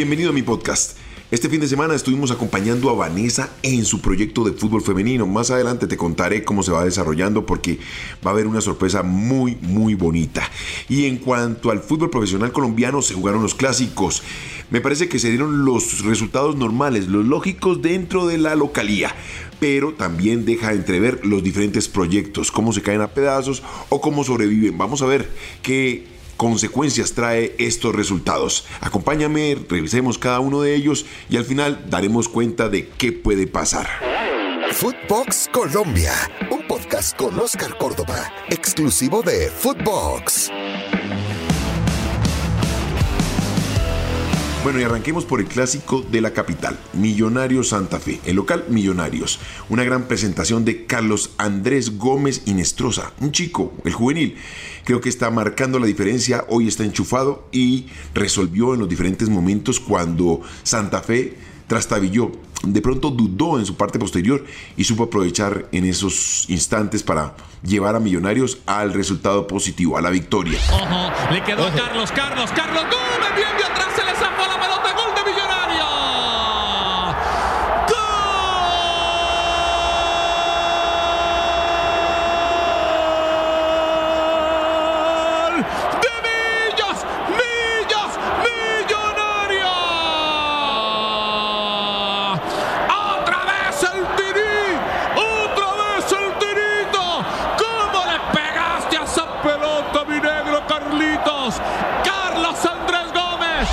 Bienvenido a mi podcast. Este fin de semana estuvimos acompañando a Vanessa en su proyecto de fútbol femenino. Más adelante te contaré cómo se va desarrollando porque va a haber una sorpresa muy, muy bonita. Y en cuanto al fútbol profesional colombiano, se jugaron los clásicos. Me parece que se dieron los resultados normales, los lógicos dentro de la localía pero también deja entrever los diferentes proyectos, cómo se caen a pedazos o cómo sobreviven. Vamos a ver qué consecuencias trae estos resultados. Acompáñame, revisemos cada uno de ellos y al final daremos cuenta de qué puede pasar. Footbox Colombia, un podcast con Oscar Córdoba, exclusivo de Footbox. Bueno, y arranquemos por el clásico de la capital, Millonarios Santa Fe, el local Millonarios. Una gran presentación de Carlos Andrés Gómez Inestrosa, un chico, el juvenil. Creo que está marcando la diferencia, hoy está enchufado y resolvió en los diferentes momentos cuando Santa Fe trastabilló. De pronto dudó en su parte posterior y supo aprovechar en esos instantes para llevar a Millonarios al resultado positivo, a la victoria. Ojo, le quedó a Carlos, Carlos, Carlos, Gómez, bien de atrás, se le zafó la pelota, gol de Millonario. ¡Gol! ¡De Millos! ¡Millos! ¡Millonario! ¡Otra vez el tirí! ¡Otra vez el tirito! ¿Cómo le pegaste a esa pelota, mi negro Carlitos? ¡Carlos Andrés Gómez!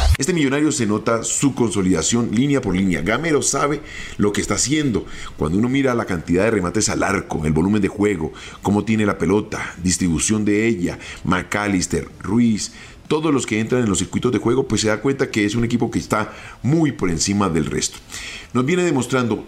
Se nota su consolidación línea por línea. Gamero sabe lo que está haciendo. Cuando uno mira la cantidad de remates al arco, el volumen de juego, cómo tiene la pelota, distribución de ella, McAllister, Ruiz, todos los que entran en los circuitos de juego, pues se da cuenta que es un equipo que está muy por encima del resto. Nos viene demostrando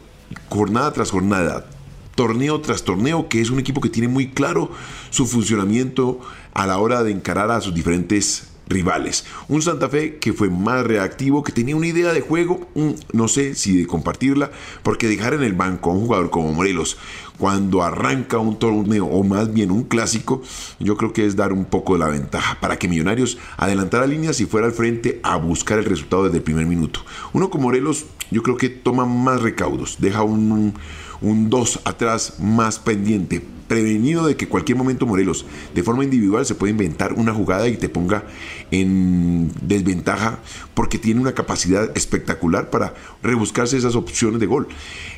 jornada tras jornada, torneo tras torneo, que es un equipo que tiene muy claro su funcionamiento a la hora de encarar a sus diferentes rivales. Un Santa Fe que fue más reactivo, que tenía una idea de juego, no sé si de compartirla, porque dejar en el banco a un jugador como Morelos cuando arranca un torneo o más bien un clásico, yo creo que es dar un poco de la ventaja para que Millonarios adelantara líneas y fuera al frente a buscar el resultado desde el primer minuto. Uno como Morelos, yo creo que toma más recaudos, deja un, un 2 atrás más pendiente, prevenido de que cualquier momento Morelos de forma individual se puede inventar una jugada y te ponga en desventaja porque tiene una capacidad espectacular para rebuscarse esas opciones de gol.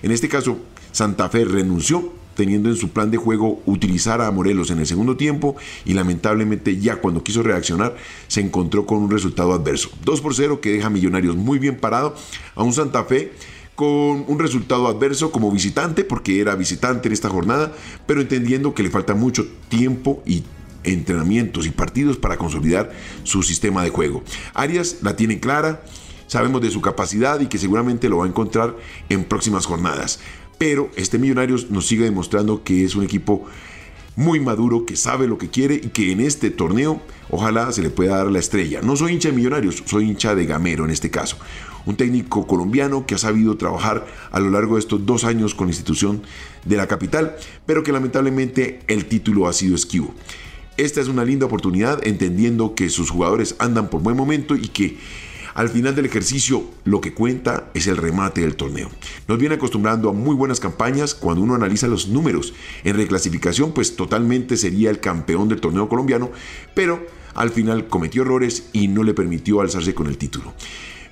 En este caso, Santa Fe renunció teniendo en su plan de juego utilizar a Morelos en el segundo tiempo y lamentablemente ya cuando quiso reaccionar se encontró con un resultado adverso. 2 por 0 que deja a Millonarios muy bien parado a un Santa Fe con un resultado adverso como visitante, porque era visitante en esta jornada, pero entendiendo que le falta mucho tiempo y entrenamientos y partidos para consolidar su sistema de juego. Arias la tiene clara, sabemos de su capacidad y que seguramente lo va a encontrar en próximas jornadas. Pero este Millonarios nos sigue demostrando que es un equipo muy maduro, que sabe lo que quiere y que en este torneo ojalá se le pueda dar la estrella. No soy hincha de Millonarios, soy hincha de Gamero en este caso un técnico colombiano que ha sabido trabajar a lo largo de estos dos años con la institución de la capital, pero que lamentablemente el título ha sido esquivo. Esta es una linda oportunidad entendiendo que sus jugadores andan por buen momento y que al final del ejercicio lo que cuenta es el remate del torneo. Nos viene acostumbrando a muy buenas campañas cuando uno analiza los números. En reclasificación pues totalmente sería el campeón del torneo colombiano, pero al final cometió errores y no le permitió alzarse con el título.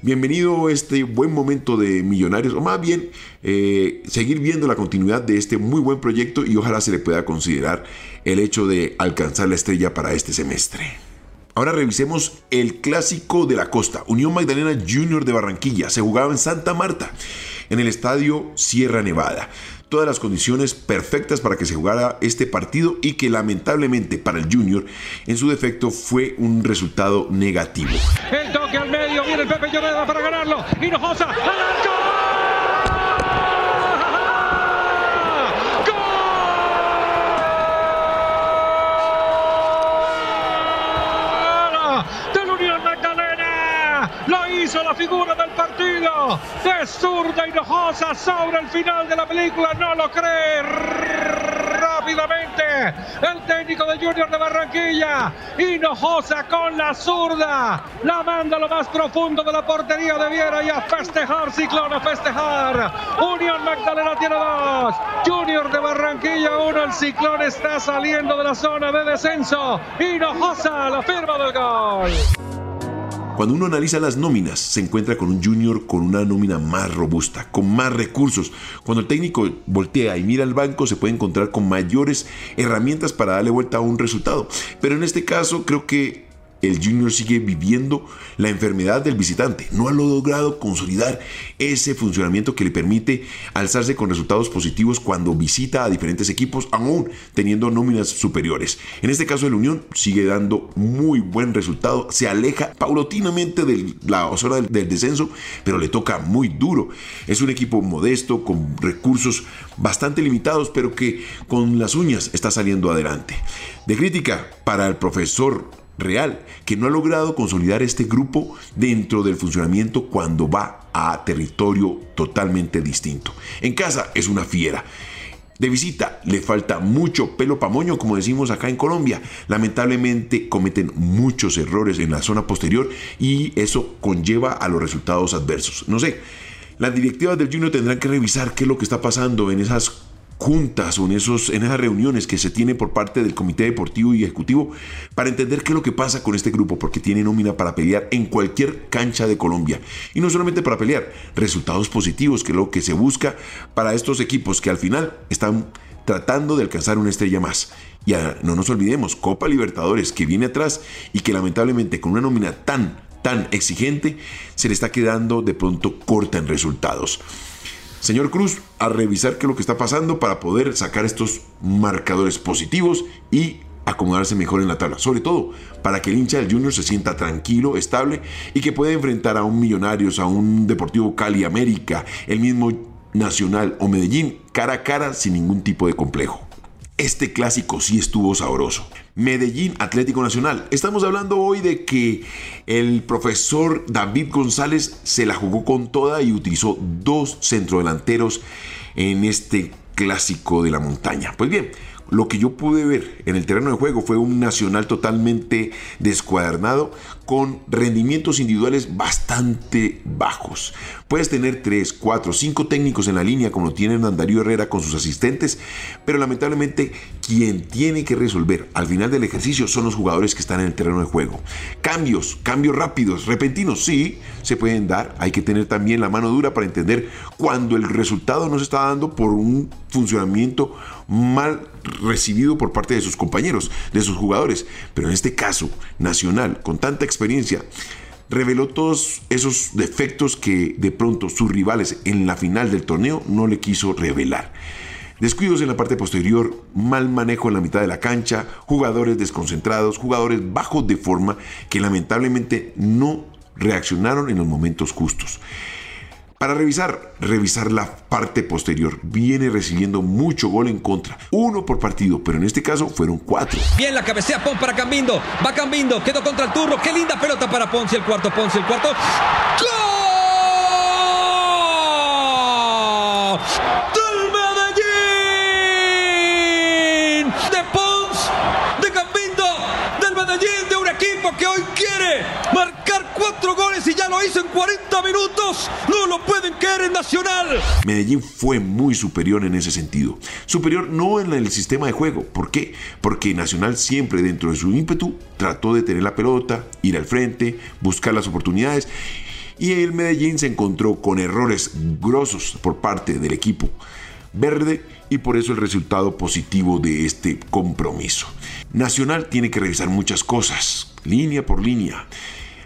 Bienvenido a este buen momento de Millonarios, o más bien eh, seguir viendo la continuidad de este muy buen proyecto y ojalá se le pueda considerar el hecho de alcanzar la estrella para este semestre. Ahora revisemos el clásico de la costa, Unión Magdalena Junior de Barranquilla. Se jugaba en Santa Marta, en el estadio Sierra Nevada todas las condiciones perfectas para que se jugara este partido y que lamentablemente para el Junior en su defecto fue un resultado negativo. El toque al medio, viene el Pepe Lloreda para ganarlo. Hinojosa. ¡Gol! Del Unión Magdalena. Lo hizo la figura del partido. De zurda Hinojosa sobre el final de la película. No lo cree. Rápidamente el técnico de Junior de Barranquilla. Hinojosa con la zurda. La manda a lo más profundo de la portería de Viera y a festejar, Ciclón a festejar. Unión Magdalena tiene dos. Junior de Barranquilla uno. El Ciclón está saliendo de la zona de descenso. Hinojosa la firma del gol. Cuando uno analiza las nóminas, se encuentra con un junior con una nómina más robusta, con más recursos. Cuando el técnico voltea y mira al banco, se puede encontrar con mayores herramientas para darle vuelta a un resultado. Pero en este caso, creo que el Junior sigue viviendo la enfermedad del visitante. No ha logrado consolidar ese funcionamiento que le permite alzarse con resultados positivos cuando visita a diferentes equipos, aún teniendo nóminas superiores. En este caso, el Unión sigue dando muy buen resultado. Se aleja paulatinamente de la zona del, del descenso, pero le toca muy duro. Es un equipo modesto, con recursos bastante limitados, pero que con las uñas está saliendo adelante. De crítica para el profesor real, que no ha logrado consolidar este grupo dentro del funcionamiento cuando va a territorio totalmente distinto. En casa es una fiera. De visita le falta mucho pelo pamoño, como decimos acá en Colombia. Lamentablemente cometen muchos errores en la zona posterior y eso conlleva a los resultados adversos. No sé, las directivas del Junior tendrán que revisar qué es lo que está pasando en esas juntas o en, esos, en esas reuniones que se tienen por parte del comité deportivo y ejecutivo para entender qué es lo que pasa con este grupo, porque tiene nómina para pelear en cualquier cancha de Colombia. Y no solamente para pelear, resultados positivos, que es lo que se busca para estos equipos que al final están tratando de alcanzar una estrella más. Y no nos olvidemos, Copa Libertadores que viene atrás y que lamentablemente con una nómina tan, tan exigente, se le está quedando de pronto corta en resultados. Señor Cruz, a revisar qué es lo que está pasando para poder sacar estos marcadores positivos y acomodarse mejor en la tabla. Sobre todo para que el hincha del Junior se sienta tranquilo, estable y que pueda enfrentar a un Millonarios, a un Deportivo Cali América, el mismo Nacional o Medellín cara a cara sin ningún tipo de complejo. Este clásico sí estuvo sabroso. Medellín Atlético Nacional. Estamos hablando hoy de que el profesor David González se la jugó con toda y utilizó dos centrodelanteros en este clásico de la montaña. Pues bien, lo que yo pude ver en el terreno de juego fue un Nacional totalmente descuadernado con rendimientos individuales bastante bajos. Puedes tener 3, 4, 5 técnicos en la línea como lo tiene Darío Herrera con sus asistentes, pero lamentablemente quien tiene que resolver al final del ejercicio son los jugadores que están en el terreno de juego. Cambios, cambios rápidos, repentinos, sí, se pueden dar. Hay que tener también la mano dura para entender cuando el resultado no se está dando por un funcionamiento mal recibido por parte de sus compañeros, de sus jugadores. Pero en este caso, Nacional, con tanta experiencia, reveló todos esos defectos que de pronto sus rivales en la final del torneo no le quiso revelar. Descuidos en la parte posterior, mal manejo en la mitad de la cancha, jugadores desconcentrados, jugadores bajos de forma que lamentablemente no reaccionaron en los momentos justos. Para revisar, revisar la parte posterior. Viene recibiendo mucho gol en contra. Uno por partido, pero en este caso fueron cuatro. Bien la cabecea Pon para Cambindo. Va Cambindo, quedó contra el turno. Qué linda pelota para Ponce. El cuarto, Ponce, el cuarto. ¡Gol! En 40 minutos. No lo pueden caer en Nacional. Medellín fue muy superior en ese sentido. Superior no en el sistema de juego. ¿Por qué? Porque Nacional siempre dentro de su ímpetu trató de tener la pelota, ir al frente, buscar las oportunidades. Y el Medellín se encontró con errores grosos por parte del equipo verde y por eso el resultado positivo de este compromiso. Nacional tiene que revisar muchas cosas, línea por línea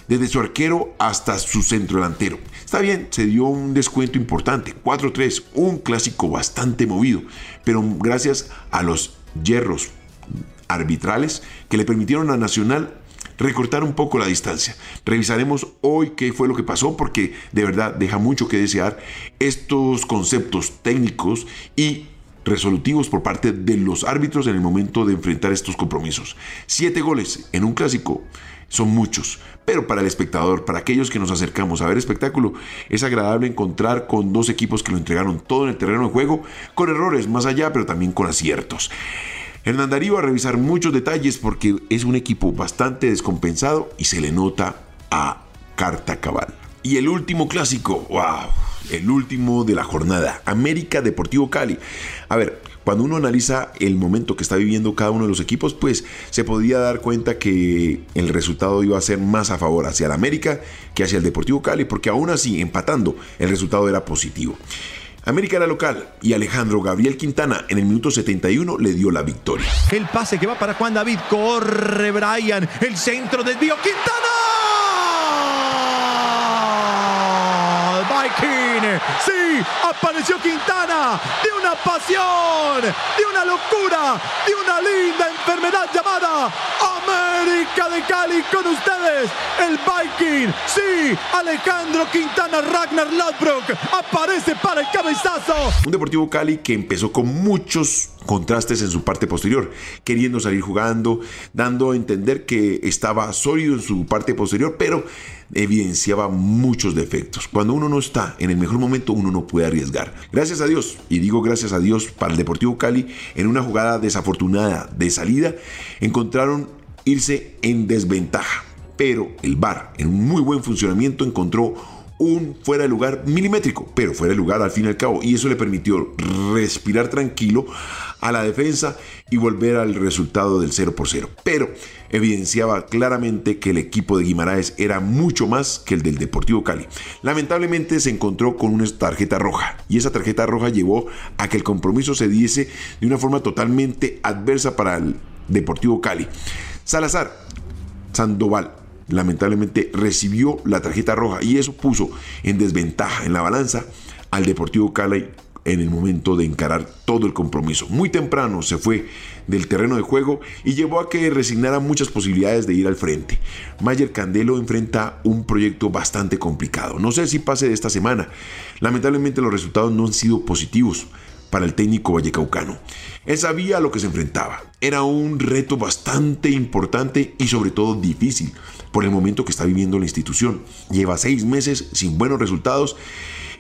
desde su arquero hasta su centro delantero. Está bien, se dio un descuento importante, 4-3, un clásico bastante movido, pero gracias a los hierros arbitrales que le permitieron a Nacional recortar un poco la distancia. Revisaremos hoy qué fue lo que pasó porque de verdad deja mucho que desear estos conceptos técnicos y resolutivos por parte de los árbitros en el momento de enfrentar estos compromisos. Siete goles en un clásico son muchos, pero para el espectador, para aquellos que nos acercamos a ver espectáculo, es agradable encontrar con dos equipos que lo entregaron todo en el terreno de juego, con errores más allá, pero también con aciertos. Hernán Darío a revisar muchos detalles porque es un equipo bastante descompensado y se le nota a carta cabal. Y el último clásico, wow, el último de la jornada, América Deportivo Cali. A ver, cuando uno analiza el momento que está viviendo cada uno de los equipos, pues se podría dar cuenta que el resultado iba a ser más a favor hacia el América que hacia el Deportivo Cali, porque aún así, empatando, el resultado era positivo. América era local y Alejandro Gabriel Quintana en el minuto 71 le dio la victoria. El pase que va para Juan David, corre Brian, el centro del Dio Quintana. Sí, apareció Quintana. De una pasión, de una locura, de una linda enfermedad llamada América de Cali con ustedes, el Viking, sí, Alejandro Quintana Ragnar Lodbrok aparece para el cabezazo. Un Deportivo Cali que empezó con muchos contrastes en su parte posterior, queriendo salir jugando, dando a entender que estaba sólido en su parte posterior, pero evidenciaba muchos defectos. Cuando uno no está en el mejor momento, uno no puede arriesgar. Gracias a Dios, y digo gracias a Dios para el Deportivo Cali, en una jugada desafortunada de salida, encontraron irse en desventaja. Pero el VAR, en un muy buen funcionamiento, encontró un fuera de lugar milimétrico, pero fuera de lugar al fin y al cabo. Y eso le permitió respirar tranquilo a la defensa y volver al resultado del 0 por 0. Pero evidenciaba claramente que el equipo de Guimaraes era mucho más que el del Deportivo Cali. Lamentablemente se encontró con una tarjeta roja y esa tarjeta roja llevó a que el compromiso se diese de una forma totalmente adversa para el Deportivo Cali. Salazar, Sandoval, lamentablemente recibió la tarjeta roja y eso puso en desventaja en la balanza al Deportivo Cali en el momento de encarar todo el compromiso. Muy temprano se fue del terreno de juego y llevó a que resignara muchas posibilidades de ir al frente. Mayer Candelo enfrenta un proyecto bastante complicado. No sé si pase de esta semana. Lamentablemente los resultados no han sido positivos para el técnico vallecaucano. Él sabía lo que se enfrentaba. Era un reto bastante importante y sobre todo difícil por el momento que está viviendo la institución. Lleva seis meses sin buenos resultados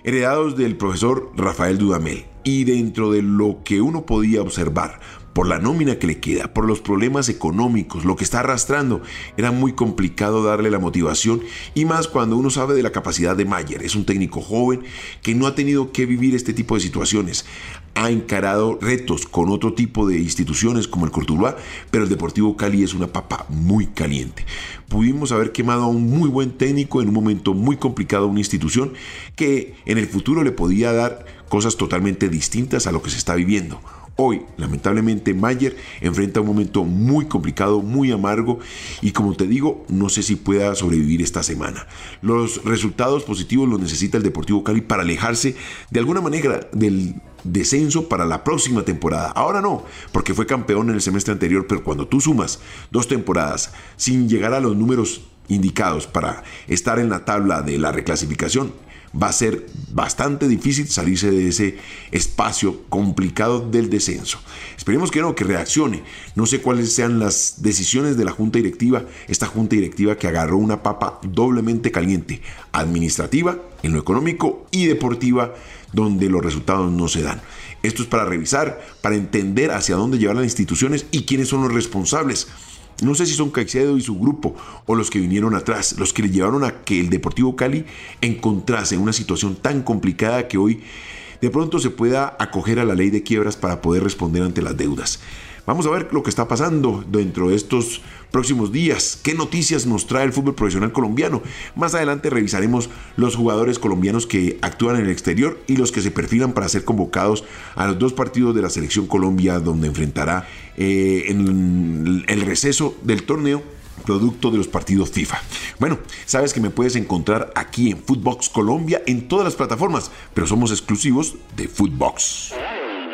heredados del profesor Rafael Dudamel. Y dentro de lo que uno podía observar, por la nómina que le queda, por los problemas económicos, lo que está arrastrando, era muy complicado darle la motivación y más cuando uno sabe de la capacidad de Mayer. Es un técnico joven que no ha tenido que vivir este tipo de situaciones. Ha encarado retos con otro tipo de instituciones como el Cortuluá, pero el Deportivo Cali es una papa muy caliente. Pudimos haber quemado a un muy buen técnico en un momento muy complicado a una institución que en el futuro le podía dar cosas totalmente distintas a lo que se está viviendo. Hoy, lamentablemente, Mayer enfrenta un momento muy complicado, muy amargo y como te digo, no sé si pueda sobrevivir esta semana. Los resultados positivos los necesita el Deportivo Cali para alejarse de alguna manera del descenso para la próxima temporada. Ahora no, porque fue campeón en el semestre anterior, pero cuando tú sumas dos temporadas sin llegar a los números indicados para estar en la tabla de la reclasificación, va a ser bastante difícil salirse de ese espacio complicado del descenso. Esperemos que no, que reaccione. No sé cuáles sean las decisiones de la junta directiva, esta junta directiva que agarró una papa doblemente caliente, administrativa, en lo económico y deportiva, donde los resultados no se dan. Esto es para revisar, para entender hacia dónde llevar las instituciones y quiénes son los responsables. No sé si son Caicedo y su grupo o los que vinieron atrás, los que le llevaron a que el Deportivo Cali encontrase una situación tan complicada que hoy de pronto se pueda acoger a la ley de quiebras para poder responder ante las deudas. Vamos a ver lo que está pasando dentro de estos próximos días, qué noticias nos trae el fútbol profesional colombiano. Más adelante revisaremos los jugadores colombianos que actúan en el exterior y los que se perfilan para ser convocados a los dos partidos de la selección Colombia donde enfrentará eh, en el receso del torneo producto de los partidos FIFA. Bueno, sabes que me puedes encontrar aquí en Footbox Colombia en todas las plataformas, pero somos exclusivos de Footbox.